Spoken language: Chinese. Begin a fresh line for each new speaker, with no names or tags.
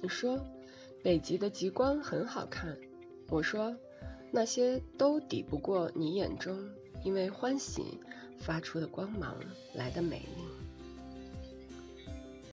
你说北极的极光很好看。我说那些都抵不过你眼中因为欢喜发出的光芒来的美丽。